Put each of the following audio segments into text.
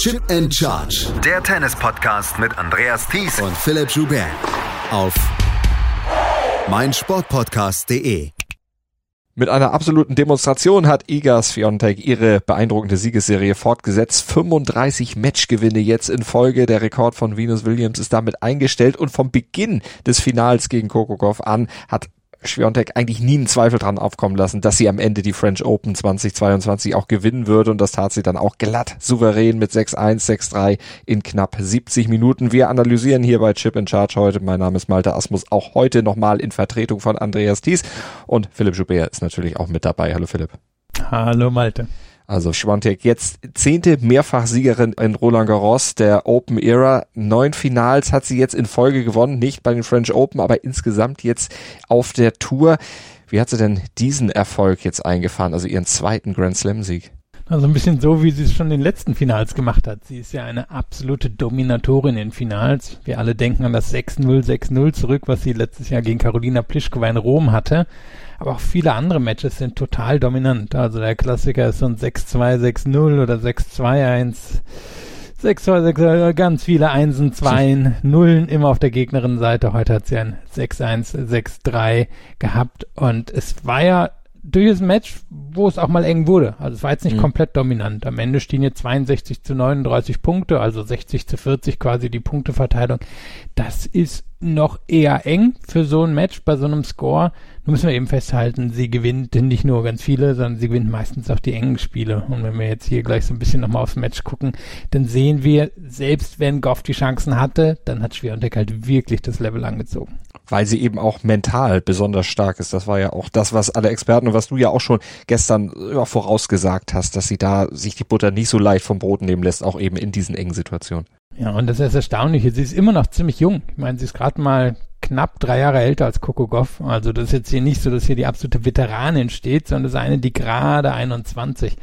Chip and Charge. Der Tennis-Podcast mit Andreas Thies und Philipp Joubert. Auf meinsportpodcast.de. Mit einer absoluten Demonstration hat Iga Swiatek ihre beeindruckende Siegesserie fortgesetzt. 35 Matchgewinne jetzt in Folge. Der Rekord von Venus Williams ist damit eingestellt und vom Beginn des Finals gegen Kokokov an hat Schwiontek eigentlich nie einen Zweifel dran aufkommen lassen, dass sie am Ende die French Open 2022 auch gewinnen würde und das tat sie dann auch glatt souverän mit 6-1, 6-3 in knapp 70 Minuten. Wir analysieren hier bei Chip in Charge heute. Mein Name ist Malte Asmus, auch heute nochmal in Vertretung von Andreas Thies und Philipp Joubert ist natürlich auch mit dabei. Hallo Philipp. Hallo Malte. Also Schwantek jetzt zehnte Mehrfachsiegerin in Roland Garros der Open Era. Neun Finals hat sie jetzt in Folge gewonnen, nicht bei den French Open, aber insgesamt jetzt auf der Tour. Wie hat sie denn diesen Erfolg jetzt eingefahren, also ihren zweiten Grand Slam Sieg? Also ein bisschen so, wie sie es schon in den letzten Finals gemacht hat. Sie ist ja eine absolute Dominatorin in Finals. Wir alle denken an das 6-0, 6-0 zurück, was sie letztes Jahr gegen Carolina Pliskova in Rom hatte. Aber auch viele andere Matches sind total dominant. Also der Klassiker ist so ein 6-2, 6-0 oder 6-2-1. 6, 2, 6, ganz viele Einsen, Zweien, Nullen immer auf der Gegnerin-Seite. Heute hat sie ein 6-1, 6-3 gehabt und es war ja durchaus ein Match, wo es auch mal eng wurde. Also es war jetzt nicht mhm. komplett dominant. Am Ende stehen jetzt 62 zu 39 Punkte, also 60 zu 40 quasi die Punkteverteilung. Das ist noch eher eng für so ein Match bei so einem Score. Nun müssen wir eben festhalten, sie gewinnt nicht nur ganz viele, sondern sie gewinnt meistens auch die engen Spiele. Und wenn wir jetzt hier gleich so ein bisschen nochmal aufs Match gucken, dann sehen wir, selbst wenn Goff die Chancen hatte, dann hat Schwiontek halt wirklich das Level angezogen. Weil sie eben auch mental besonders stark ist. Das war ja auch das, was alle Experten und was du ja auch schon gestern ja, vorausgesagt hast, dass sie da sich die Butter nicht so leicht vom Brot nehmen lässt, auch eben in diesen engen Situationen. Ja, und das ist erstaunlich. Sie ist immer noch ziemlich jung. Ich meine, sie ist gerade mal knapp drei Jahre älter als Coco Goff. Also das ist jetzt hier nicht so, dass hier die absolute Veteranin steht, sondern das ist eine, die gerade 21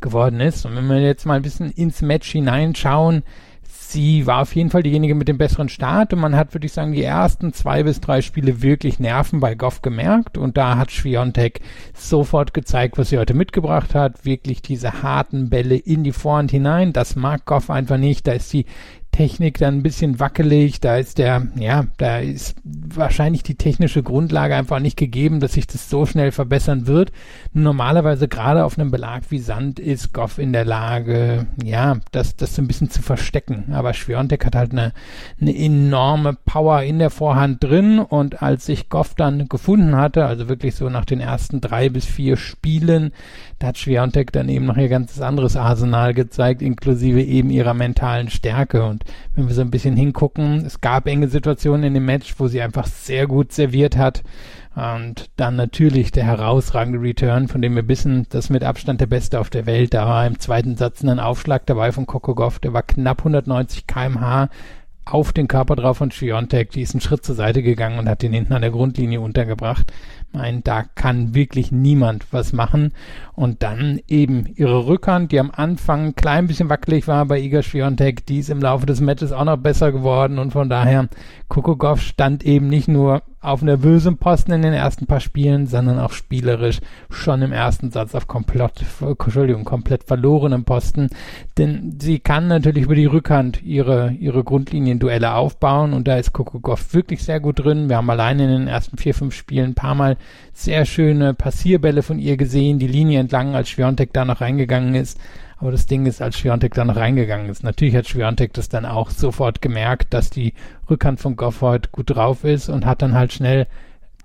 geworden ist. Und wenn wir jetzt mal ein bisschen ins Match hineinschauen, sie war auf jeden Fall diejenige mit dem besseren Start und man hat, würde ich sagen, die ersten zwei bis drei Spiele wirklich Nerven bei Goff gemerkt und da hat Schwiontek sofort gezeigt, was sie heute mitgebracht hat, wirklich diese harten Bälle in die Vorhand hinein, das mag Goff einfach nicht, da ist sie Technik dann ein bisschen wackelig, da ist der, ja, da ist wahrscheinlich die technische Grundlage einfach nicht gegeben, dass sich das so schnell verbessern wird. Normalerweise gerade auf einem Belag wie Sand ist Goff in der Lage, ja, das, das so ein bisschen zu verstecken. Aber Schwiontek hat halt eine, eine enorme Power in der Vorhand drin und als sich Goff dann gefunden hatte, also wirklich so nach den ersten drei bis vier Spielen, da hat Schwiontek dann eben noch ihr ganzes anderes Arsenal gezeigt, inklusive eben ihrer mentalen Stärke und wenn wir so ein bisschen hingucken, es gab enge Situationen in dem Match, wo sie einfach sehr gut serviert hat. Und dann natürlich der herausragende Return, von dem wir wissen, das mit Abstand der beste auf der Welt. Da war im zweiten Satz ein Aufschlag dabei von Kokogov, der war knapp 190 kmh auf den Körper drauf von Schiontek. Die ist einen Schritt zur Seite gegangen und hat den hinten an der Grundlinie untergebracht. Mein, da kann wirklich niemand was machen. Und dann eben ihre Rückhand, die am Anfang ein klein bisschen wackelig war bei Iga Swiatek, die ist im Laufe des Matches auch noch besser geworden. Und von daher, Kokogov stand eben nicht nur auf nervösem Posten in den ersten paar Spielen, sondern auch spielerisch schon im ersten Satz auf komplett, Entschuldigung, komplett verlorenem Posten. Denn sie kann natürlich über die Rückhand ihre, ihre Grundlinienduelle aufbauen und da ist Kokogov wirklich sehr gut drin. Wir haben alleine in den ersten vier, fünf Spielen ein paar Mal sehr schöne Passierbälle von ihr gesehen, die Linie entlang, als Schwiontek da noch reingegangen ist. Aber das Ding ist, als Schwiontek da noch reingegangen ist, natürlich hat Schwiontek das dann auch sofort gemerkt, dass die Rückhand von Gofford gut drauf ist und hat dann halt schnell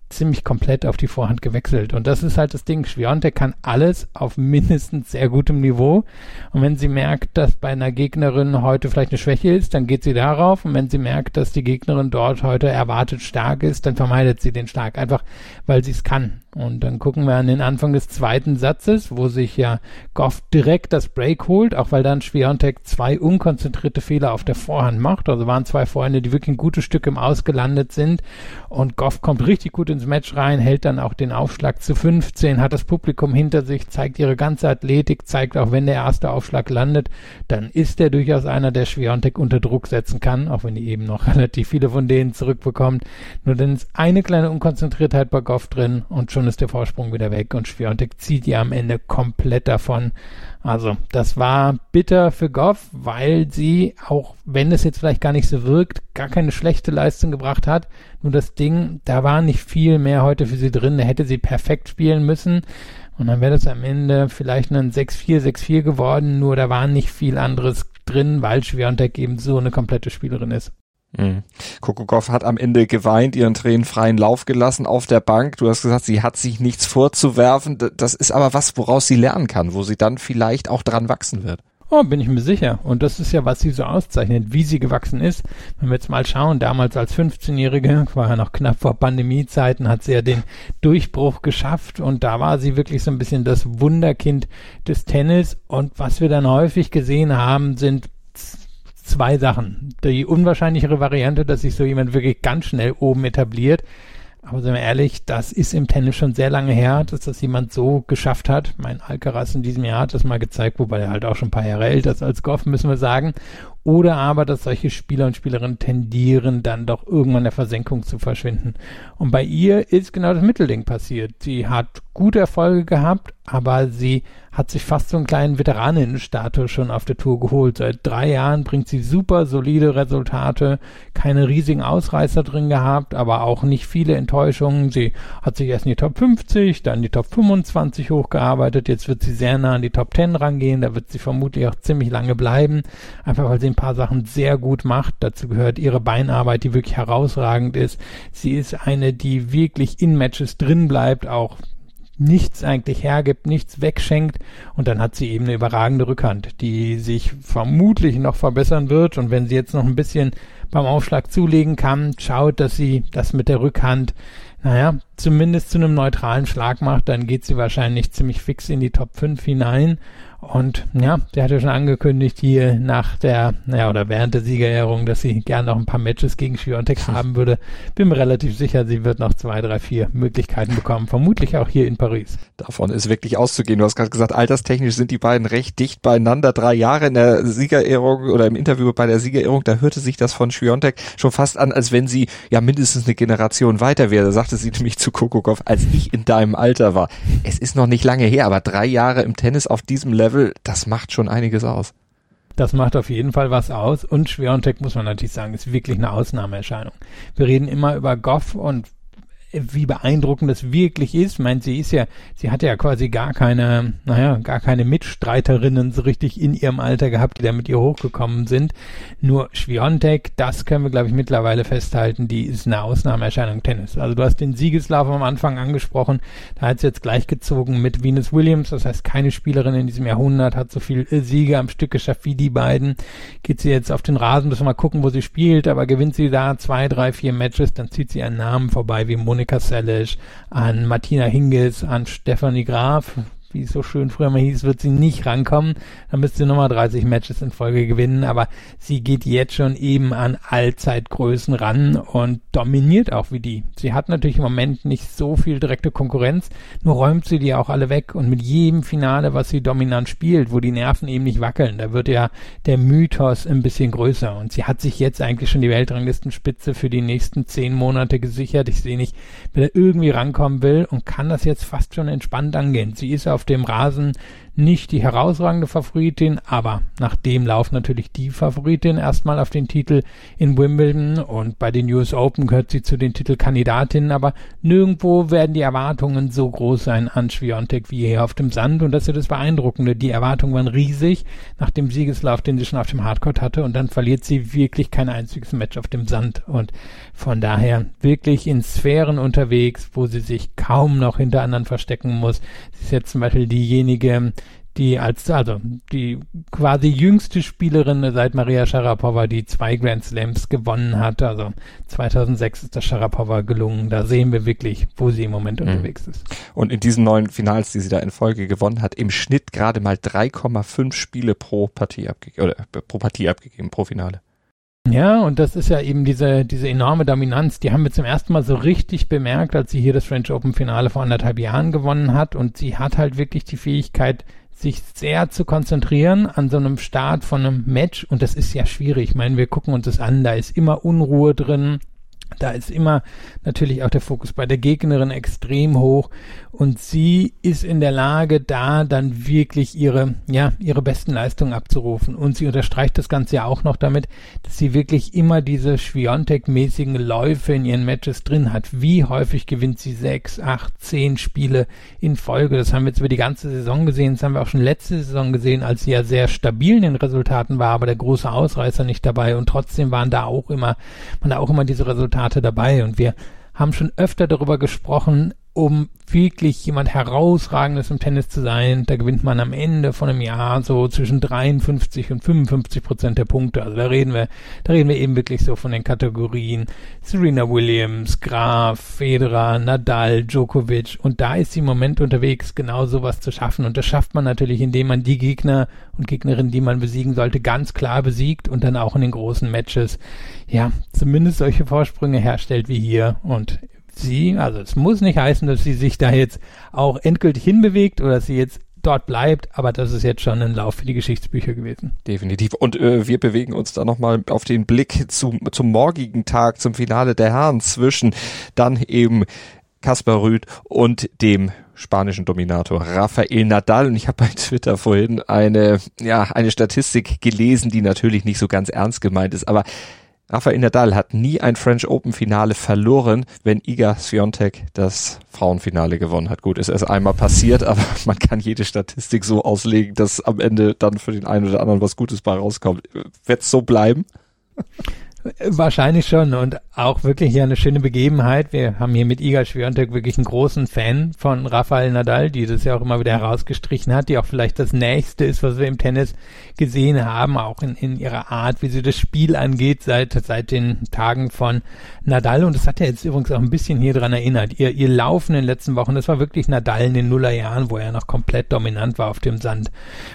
ziemlich komplett auf die Vorhand gewechselt. Und das ist halt das Ding. Schwiontek kann alles auf mindestens sehr gutem Niveau. Und wenn sie merkt, dass bei einer Gegnerin heute vielleicht eine Schwäche ist, dann geht sie darauf. Und wenn sie merkt, dass die Gegnerin dort heute erwartet stark ist, dann vermeidet sie den stark. Einfach, weil sie es kann. Und dann gucken wir an den Anfang des zweiten Satzes, wo sich ja Goff direkt das Break holt, auch weil dann Schwiontek zwei unkonzentrierte Fehler auf der Vorhand macht. Also waren zwei Vorhände, die wirklich ein gutes Stück im Ausgelandet sind. Und Goff kommt richtig gut ins Match rein, hält dann auch den Aufschlag zu 15, hat das Publikum hinter sich, zeigt ihre ganze Athletik, zeigt auch, wenn der erste Aufschlag landet, dann ist er durchaus einer, der Schwiontek unter Druck setzen kann, auch wenn die eben noch relativ viele von denen zurückbekommt. Nur dann ist eine kleine Unkonzentriertheit bei Goff drin und schon schon ist der Vorsprung wieder weg und Schwiontek zieht ihr am Ende komplett davon. Also, das war bitter für Goff, weil sie, auch wenn es jetzt vielleicht gar nicht so wirkt, gar keine schlechte Leistung gebracht hat. Nur das Ding, da war nicht viel mehr heute für sie drin. Da hätte sie perfekt spielen müssen. Und dann wäre das am Ende vielleicht ein 6-4, 6-4 geworden. Nur da war nicht viel anderes drin, weil Schwiontek eben so eine komplette Spielerin ist. Mhm. Kokokov hat am Ende geweint, ihren Tränen freien Lauf gelassen auf der Bank. Du hast gesagt, sie hat sich nichts vorzuwerfen. Das ist aber was, woraus sie lernen kann, wo sie dann vielleicht auch dran wachsen wird. Oh, bin ich mir sicher. Und das ist ja, was sie so auszeichnet, wie sie gewachsen ist. Wenn wir jetzt mal schauen, damals als 15-Jährige, war ja noch knapp vor Pandemiezeiten, hat sie ja den Durchbruch geschafft und da war sie wirklich so ein bisschen das Wunderkind des Tennis. Und was wir dann häufig gesehen haben, sind zwei Sachen. Die unwahrscheinlichere Variante, dass sich so jemand wirklich ganz schnell oben etabliert. Aber sind wir ehrlich, das ist im Tennis schon sehr lange her, dass das jemand so geschafft hat. Mein Alcaraz in diesem Jahr hat das mal gezeigt, wobei er halt auch schon ein paar Jahre älter ist als Goff, müssen wir sagen. Oder aber, dass solche Spieler und Spielerinnen tendieren, dann doch irgendwann der Versenkung zu verschwinden. Und bei ihr ist genau das Mittelding passiert. Sie hat gute Erfolge gehabt, aber sie hat sich fast so einen kleinen Veteraninnenstatus schon auf der Tour geholt. Seit drei Jahren bringt sie super solide Resultate, keine riesigen Ausreißer drin gehabt, aber auch nicht viele Enttäuschungen. Sie hat sich erst in die Top 50, dann in die Top 25 hochgearbeitet. Jetzt wird sie sehr nah an die Top 10 rangehen. Da wird sie vermutlich auch ziemlich lange bleiben, einfach weil sie paar Sachen sehr gut macht. Dazu gehört ihre Beinarbeit, die wirklich herausragend ist. Sie ist eine, die wirklich in Matches drin bleibt, auch nichts eigentlich hergibt, nichts wegschenkt und dann hat sie eben eine überragende Rückhand, die sich vermutlich noch verbessern wird und wenn sie jetzt noch ein bisschen beim Aufschlag zulegen kann, schaut, dass sie das mit der Rückhand, naja, zumindest zu einem neutralen Schlag macht, dann geht sie wahrscheinlich ziemlich fix in die Top 5 hinein und ja, der hat ja schon angekündigt hier nach der, naja, oder während der Siegerehrung, dass sie gerne noch ein paar Matches gegen Schwiontek haben würde. Bin mir relativ sicher, sie wird noch zwei, drei, vier Möglichkeiten bekommen. Vermutlich auch hier in Paris. Davon ist wirklich auszugehen. Du hast gerade gesagt, alterstechnisch sind die beiden recht dicht beieinander. Drei Jahre in der Siegerehrung oder im Interview bei der Siegerehrung, da hörte sich das von Schwiontek schon fast an, als wenn sie ja mindestens eine Generation weiter wäre. Da sagte sie nämlich zu Kokokov, als ich in deinem Alter war. Es ist noch nicht lange her, aber drei Jahre im Tennis auf diesem Level Level, das macht schon einiges aus. Das macht auf jeden Fall was aus. Und Schwerontek, muss man natürlich sagen, ist wirklich eine Ausnahmeerscheinung. Wir reden immer über Goff und wie beeindruckend das wirklich ist. Meint sie ist ja, sie hatte ja quasi gar keine, naja, gar keine Mitstreiterinnen so richtig in ihrem Alter gehabt, die da mit ihr hochgekommen sind. Nur Schwiontek, das können wir, glaube ich, mittlerweile festhalten, die ist eine Ausnahmeerscheinung Tennis. Also du hast den Siegeslauf am Anfang angesprochen, da hat sie jetzt gleichgezogen mit Venus Williams, das heißt keine Spielerin in diesem Jahrhundert hat so viel Siege am Stück geschafft wie die beiden. Geht sie jetzt auf den Rasen, müssen wir mal gucken, wo sie spielt, aber gewinnt sie da zwei, drei, vier Matches, dann zieht sie einen Namen vorbei wie Monika Monika Seles, an Martina Hingis, an Stefanie Graf, wie es so schön früher mal hieß, wird sie nicht rankommen. Dann müsste sie nochmal 30 Matches in Folge gewinnen, aber sie geht jetzt schon eben an Allzeitgrößen ran und dominiert auch wie die. Sie hat natürlich im Moment nicht so viel direkte Konkurrenz, nur räumt sie die auch alle weg und mit jedem Finale, was sie dominant spielt, wo die Nerven eben nicht wackeln, da wird ja der Mythos ein bisschen größer und sie hat sich jetzt eigentlich schon die Weltranglistenspitze für die nächsten zehn Monate gesichert. Ich sehe nicht, wer da irgendwie rankommen will und kann das jetzt fast schon entspannt angehen. Sie ist auf dem Rasen nicht die herausragende Favoritin, aber nach dem Lauf natürlich die Favoritin erstmal auf den Titel in Wimbledon und bei den US Open gehört sie zu den Titelkandidatinnen, aber nirgendwo werden die Erwartungen so groß sein an Schwiontek wie hier auf dem Sand und das ist das Beeindruckende. Die Erwartungen waren riesig nach dem Siegeslauf, den sie schon auf dem Hardcourt hatte und dann verliert sie wirklich kein einziges Match auf dem Sand und von daher wirklich in Sphären unterwegs, wo sie sich kaum noch hinter anderen verstecken muss. Sie ist jetzt zum Beispiel diejenige, die als, also die quasi jüngste Spielerin seit Maria Sharapova, die zwei Grand Slams gewonnen hat. Also 2006 ist das Sharapova gelungen. Da sehen wir wirklich, wo sie im Moment mhm. unterwegs ist. Und in diesen neun Finals, die sie da in Folge gewonnen hat, im Schnitt gerade mal 3,5 Spiele pro Partie abgegeben, oder pro Partie abgegeben, pro Finale. Ja, und das ist ja eben diese, diese enorme Dominanz, die haben wir zum ersten Mal so richtig bemerkt, als sie hier das French Open Finale vor anderthalb Jahren gewonnen hat. Und sie hat halt wirklich die Fähigkeit, sich sehr zu konzentrieren an so einem Start von einem Match und das ist ja schwierig. Ich meine, wir gucken uns das an, da ist immer Unruhe drin. Da ist immer natürlich auch der Fokus bei der Gegnerin extrem hoch und sie ist in der Lage, da dann wirklich ihre, ja, ihre besten Leistungen abzurufen. Und sie unterstreicht das Ganze ja auch noch damit, dass sie wirklich immer diese Schwiontek-mäßigen Läufe in ihren Matches drin hat. Wie häufig gewinnt sie sechs, acht, zehn Spiele in Folge? Das haben wir jetzt über die ganze Saison gesehen. Das haben wir auch schon letzte Saison gesehen, als sie ja sehr stabil in den Resultaten war, aber der große Ausreißer nicht dabei. Und trotzdem waren da auch immer, waren da auch immer diese Resultate dabei. Und wir haben schon öfter darüber gesprochen, um wirklich jemand herausragendes im Tennis zu sein, da gewinnt man am Ende von einem Jahr so zwischen 53 und 55 Prozent der Punkte. Also da reden wir, da reden wir eben wirklich so von den Kategorien Serena Williams, Graf, Federer, Nadal, Djokovic. Und da ist sie im Moment unterwegs, genau sowas zu schaffen. Und das schafft man natürlich, indem man die Gegner und Gegnerinnen, die man besiegen sollte, ganz klar besiegt und dann auch in den großen Matches, ja, zumindest solche Vorsprünge herstellt wie hier. Und sie, also es muss nicht heißen, dass sie sich da jetzt auch endgültig hinbewegt oder dass sie jetzt dort bleibt, aber das ist jetzt schon ein Lauf für die Geschichtsbücher gewesen. Definitiv. Und äh, wir bewegen uns da nochmal auf den Blick zum, zum morgigen Tag, zum Finale der Herren zwischen dann eben Kaspar Rüth und dem spanischen Dominator Rafael Nadal. Und ich habe bei Twitter vorhin eine, ja, eine Statistik gelesen, die natürlich nicht so ganz ernst gemeint ist, aber Rafael Nadal hat nie ein French Open Finale verloren, wenn Iga Swiatek das Frauenfinale gewonnen hat. Gut, ist erst einmal passiert, aber man kann jede Statistik so auslegen, dass am Ende dann für den einen oder anderen was Gutes bei rauskommt. Wird es so bleiben? Wahrscheinlich schon und auch wirklich hier eine schöne Begebenheit. Wir haben hier mit Iga Swiatek wirklich einen großen Fan von Rafael Nadal, die das ja auch immer wieder herausgestrichen hat, die auch vielleicht das Nächste ist, was wir im Tennis gesehen haben, auch in, in ihrer Art, wie sie das Spiel angeht, seit, seit den Tagen von Nadal. Und das hat ja jetzt übrigens auch ein bisschen hier dran erinnert. Ihr, ihr Laufen in den letzten Wochen, das war wirklich Nadal in den Nullerjahren, wo er noch komplett dominant war auf dem Sand.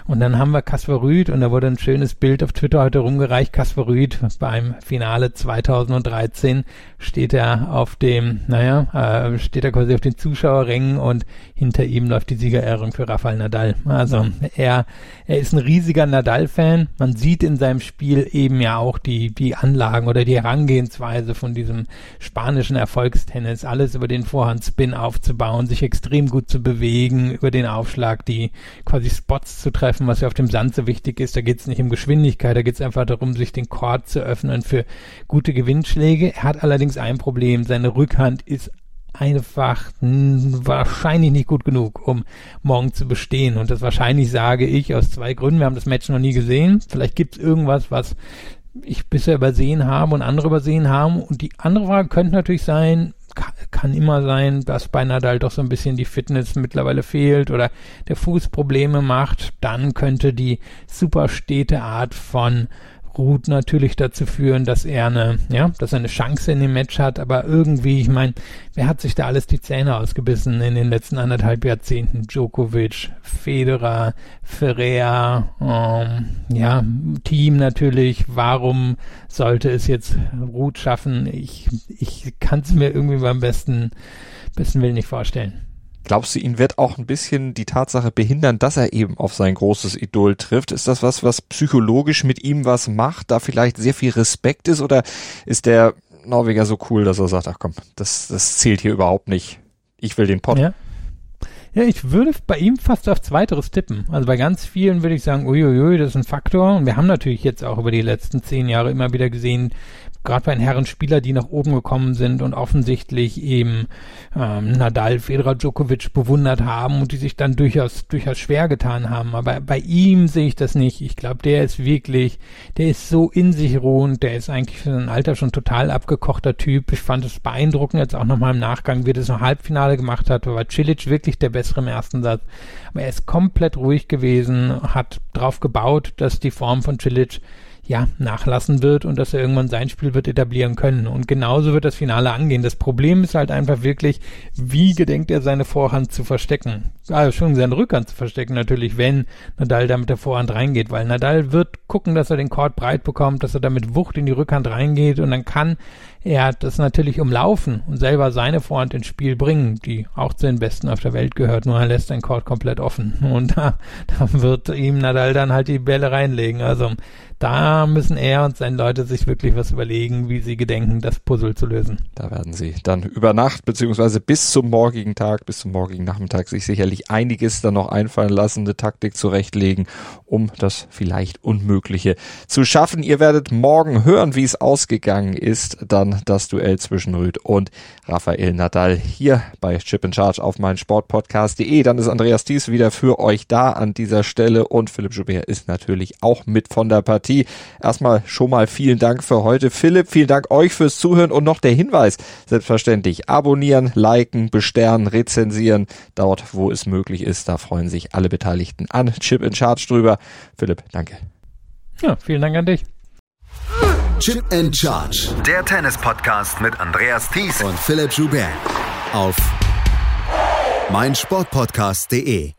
Und dann haben wir Kaspar Rüth und da wurde ein schönes Bild auf Twitter heute rumgereicht. Kaspar Rüth beim Finale 2013 steht er auf dem, naja, äh, steht er quasi auf den Zuschauerrängen und hinter ihm läuft die Siegerehrung für Rafael Nadal. Also er, er ist ein riesiger Nadal-Fan. Man sieht in seinem Spiel eben ja auch die, die Anlagen oder die Herangehensweise von diesem spanischen Erfolgstennis. Alles über den Vorhandspin aufzubauen, sich extrem gut zu bewegen, über den Aufschlag die quasi Spots zu treffen, was ja auf dem Sand so wichtig ist. Da geht es nicht um Geschwindigkeit, da geht es einfach darum, sich den Chord zu öffnen für gute Gewinnschläge. Er hat allerdings ein Problem. Seine Rückhand ist einfach wahrscheinlich nicht gut genug, um morgen zu bestehen. Und das wahrscheinlich sage ich aus zwei Gründen. Wir haben das Match noch nie gesehen. Vielleicht gibt es irgendwas, was ich bisher übersehen habe und andere übersehen haben. Und die andere Frage könnte natürlich sein, kann immer sein, dass bei Nadal doch so ein bisschen die Fitness mittlerweile fehlt oder der Fuß Probleme macht, dann könnte die super stete Art von Ruth natürlich dazu führen, dass er eine, ja, dass er eine Chance in dem Match hat, aber irgendwie, ich meine, wer hat sich da alles die Zähne ausgebissen in den letzten anderthalb Jahrzehnten? Djokovic, Federer, Ferrer, ähm, ja, Team natürlich. Warum sollte es jetzt Ruth schaffen? Ich, ich kann es mir irgendwie beim besten, besten Willen nicht vorstellen. Glaubst du, ihn wird auch ein bisschen die Tatsache behindern, dass er eben auf sein großes Idol trifft? Ist das was, was psychologisch mit ihm was macht, da vielleicht sehr viel Respekt ist oder ist der Norweger so cool, dass er sagt, ach komm, das, das zählt hier überhaupt nicht. Ich will den Pott. Ja. Ja, ich würde bei ihm fast auf Zweiteres tippen. Also bei ganz vielen würde ich sagen, uiuiui, das ist ein Faktor. Und wir haben natürlich jetzt auch über die letzten zehn Jahre immer wieder gesehen, gerade bei den Herren Spieler, die nach oben gekommen sind und offensichtlich eben ähm, Nadal, Federer, Djokovic bewundert haben und die sich dann durchaus durchaus schwer getan haben. Aber bei ihm sehe ich das nicht. Ich glaube, der ist wirklich, der ist so in sich ruhend, der ist eigentlich für sein Alter schon total abgekochter Typ. Ich fand es beeindruckend jetzt auch nochmal im Nachgang, wie er das im Halbfinale gemacht hat. War Cilic wirklich der bessere im ersten Satz. Aber er ist komplett ruhig gewesen, hat drauf gebaut, dass die Form von Cilic ja, nachlassen wird und dass er irgendwann sein Spiel wird etablieren können. Und genauso wird das Finale angehen. Das Problem ist halt einfach wirklich, wie gedenkt er seine Vorhand zu verstecken? Also schon seine Rückhand zu verstecken natürlich, wenn Nadal da mit der Vorhand reingeht, weil Nadal wird gucken, dass er den Court breit bekommt, dass er da mit Wucht in die Rückhand reingeht und dann kann er das natürlich umlaufen und selber seine Vorhand ins Spiel bringen, die auch zu den Besten auf der Welt gehört, nur er lässt den Court komplett offen und da, da wird ihm Nadal dann halt die Bälle reinlegen. Also da da müssen er und seine Leute sich wirklich was überlegen, wie sie gedenken, das Puzzle zu lösen. Da werden sie dann über Nacht beziehungsweise bis zum morgigen Tag, bis zum morgigen Nachmittag sich sicherlich einiges dann noch einfallen lassen, eine Taktik zurechtlegen, um das vielleicht Unmögliche zu schaffen. Ihr werdet morgen hören, wie es ausgegangen ist, dann das Duell zwischen Rüd und Rafael Nadal hier bei Chip in Charge auf mein Sportpodcast.de. Dann ist Andreas Thies wieder für euch da an dieser Stelle und Philipp Joubert ist natürlich auch mit von der Partie. Erstmal schon mal vielen Dank für heute. Philipp, vielen Dank euch fürs Zuhören und noch der Hinweis, selbstverständlich abonnieren, liken, besternen, rezensieren, dort wo es möglich ist. Da freuen sich alle Beteiligten an Chip in Charge drüber. Philipp, danke. Ja, vielen Dank an dich. Chip and Charge. Der Tennis-Podcast mit Andreas Thies und Philipp Joubert auf meinsportpodcast.de.